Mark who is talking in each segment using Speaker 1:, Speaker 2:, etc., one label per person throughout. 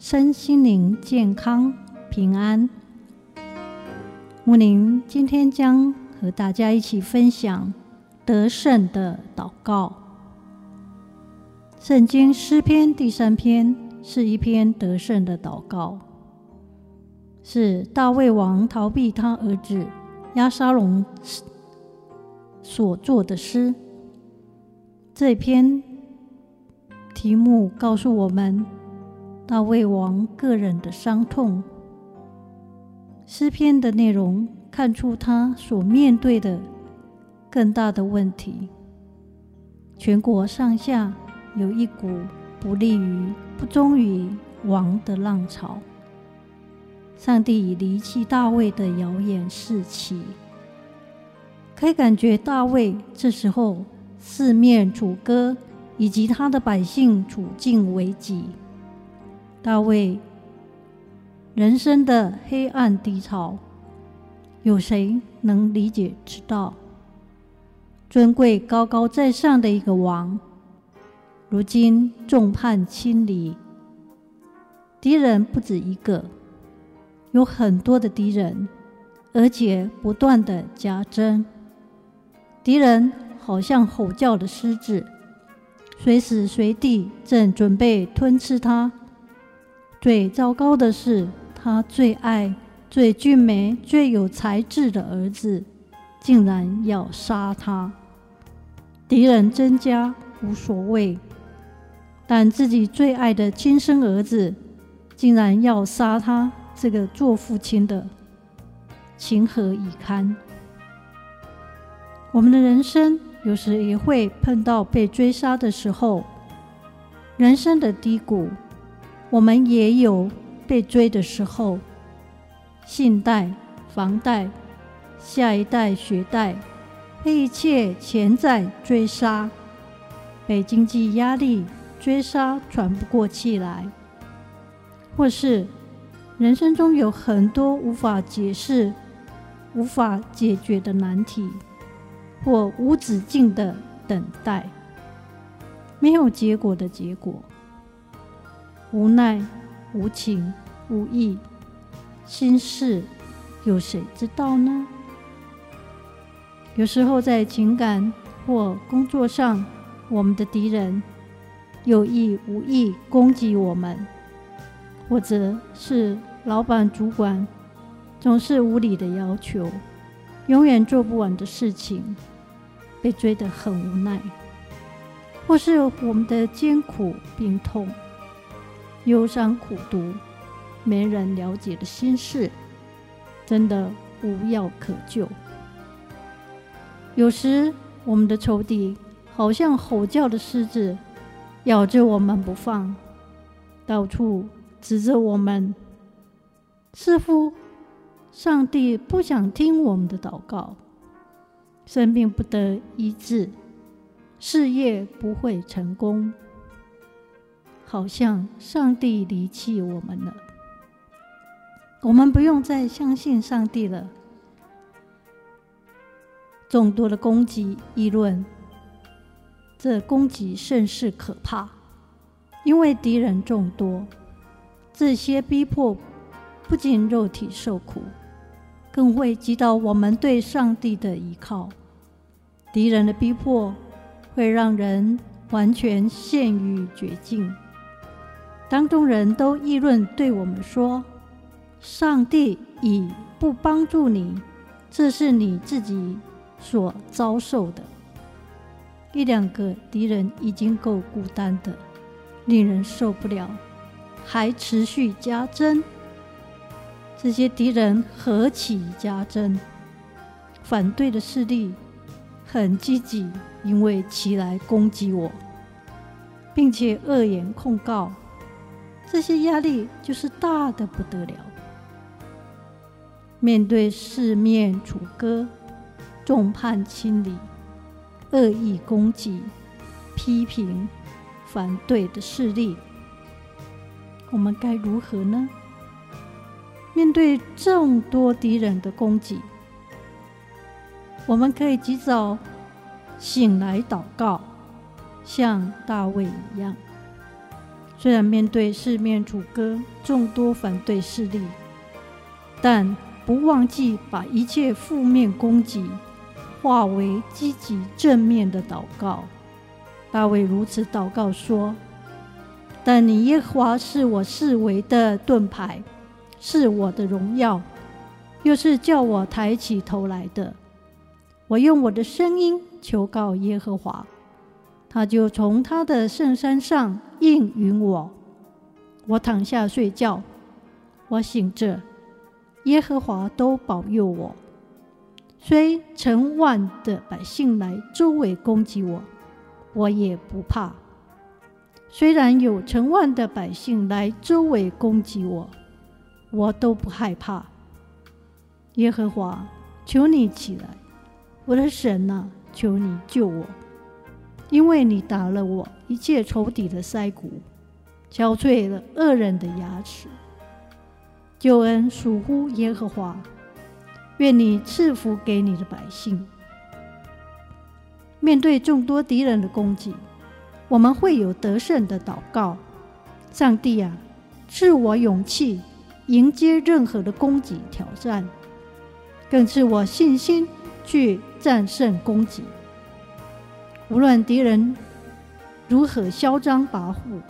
Speaker 1: 身心灵健康平安。牧宁今天将和大家一起分享得胜的祷告。圣经诗篇第三篇是一篇得胜的祷告，是大卫王逃避他儿子押沙龙所做的诗。这篇题目告诉我们。大卫王个人的伤痛，诗篇的内容看出他所面对的更大的问题。全国上下有一股不利于、不忠于王的浪潮。上帝已离弃大卫的谣言四起，可以感觉大卫这时候四面楚歌，以及他的百姓处境危急。大卫人生的黑暗低潮，有谁能理解知道？尊贵高高在上的一个王，如今众叛亲离，敌人不止一个，有很多的敌人，而且不断的加增。敌人好像吼叫的狮子，随时随地正准备吞吃他。最糟糕的是，他最爱、最俊美、最有才智的儿子，竟然要杀他。敌人增加无所谓，但自己最爱的亲生儿子，竟然要杀他，这个做父亲的，情何以堪？我们的人生有时也会碰到被追杀的时候，人生的低谷。我们也有被追的时候，信贷、房贷、下一代学贷，被一切潜在追杀，被经济压力追杀，喘不过气来，或是人生中有很多无法解释、无法解决的难题，或无止境的等待，没有结果的结果。无奈、无情、无义，心事有谁知道呢？有时候在情感或工作上，我们的敌人有意无意攻击我们，或者是老板、主管总是无理的要求，永远做不完的事情，被追得很无奈，或是我们的艰苦、病痛。忧伤苦毒，没人了解的心事，真的无药可救。有时我们的仇敌好像吼叫的狮子，咬着我们不放，到处指责我们。似乎上帝不想听我们的祷告，生病不得医治，事业不会成功。好像上帝离弃我们了，我们不用再相信上帝了。众多的攻击议论，这攻击甚是可怕，因为敌人众多。这些逼迫不仅肉体受苦，更会击倒我们对上帝的依靠。敌人的逼迫会让人完全陷于绝境。当中人都议论对我们说：“上帝已不帮助你，这是你自己所遭受的。”一两个敌人已经够孤单的，令人受不了，还持续加增。这些敌人何其加增！反对的势力很积极，因为其来攻击我，并且恶言控告。这些压力就是大的不得了。面对四面楚歌、众叛亲离、恶意攻击、批评、反对的势力，我们该如何呢？面对众多敌人的攻击，我们可以及早醒来祷告，像大卫一样。虽然面对四面楚歌、众多反对势力，但不忘记把一切负面攻击化为积极正面的祷告。大卫如此祷告说：“但你耶和华是我视为的盾牌。”是我的荣耀，又是叫我抬起头来的。我用我的声音求告耶和华，他就从他的圣山上应允我。我躺下睡觉，我醒着，耶和华都保佑我。虽成万的百姓来周围攻击我，我也不怕。虽然有成万的百姓来周围攻击我。我都不害怕，耶和华，求你起来，我的神呐、求你救我，因为你打了我一切仇敌的腮骨，敲碎了恶人的牙齿。救恩属乎耶和华，愿你赐福给你的百姓。面对众多敌人的攻击，我们会有得胜的祷告。上帝啊，赐我勇气。迎接任何的攻击挑战，更赐我信心去战胜攻击。无论敌人如何嚣张跋扈，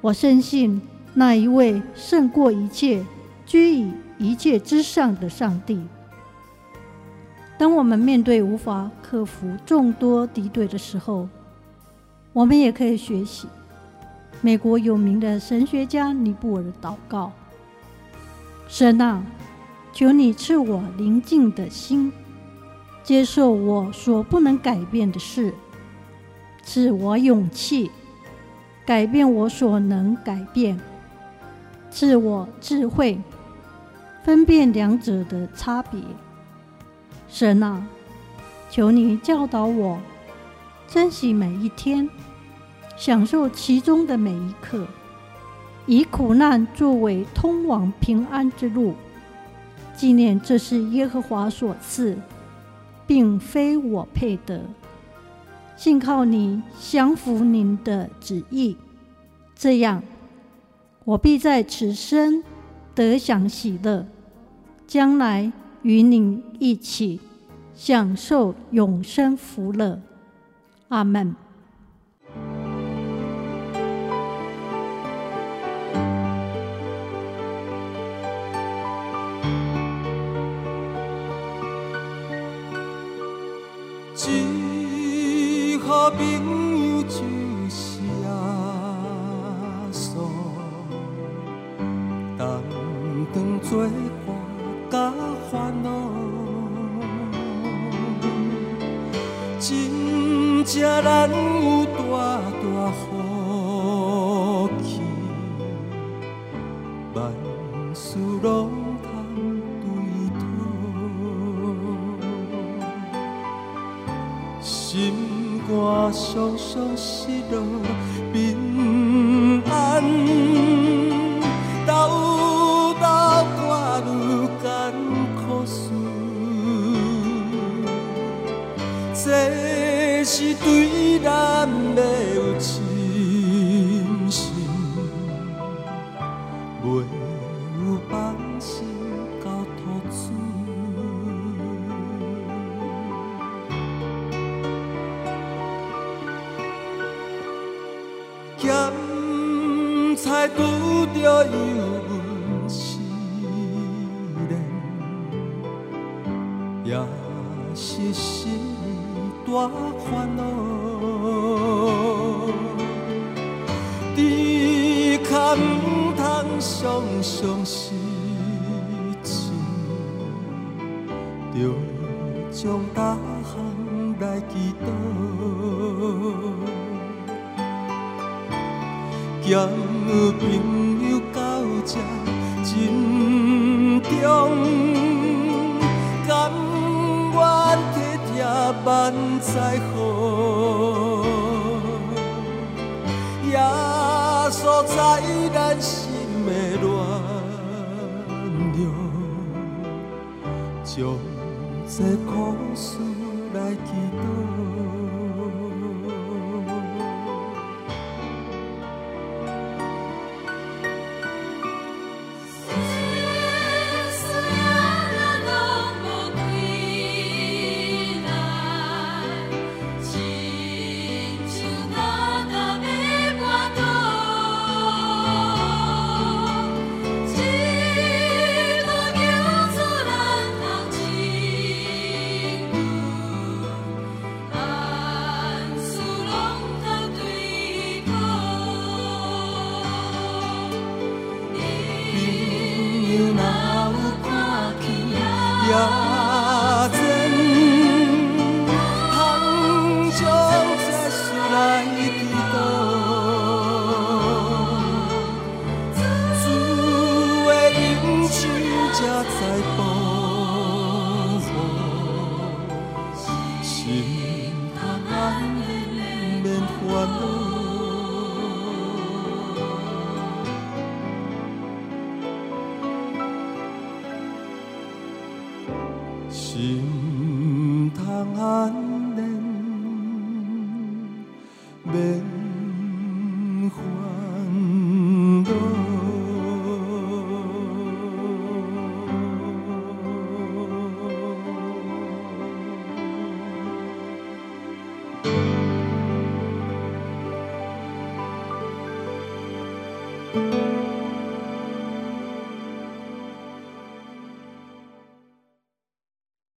Speaker 1: 我深信那一位胜过一切、居于一切之上的上帝。当我们面对无法克服众多敌对的时候，我们也可以学习美国有名的神学家尼布尔的祷告。神啊，求你赐我宁静的心，接受我所不能改变的事；赐我勇气，改变我所能改变；赐我智慧，分辨两者的差别。神啊，求你教导我，珍惜每一天，享受其中的每一刻。以苦难作为通往平安之路，纪念这是耶和华所赐，并非我配得。信靠你，降服您的旨意，这样我必在此生得享喜乐，将来与您一起享受永生福乐。阿门。
Speaker 2: 朋事，这是对咱的有信心，袂有放心交托主。咸菜拄着油也是心大烦恼。只可唔通常常失志，着将大项来祈祷。兼朋友到这珍重，万载雨，耶稣在咱心的暖融，将这苦事来祈祷。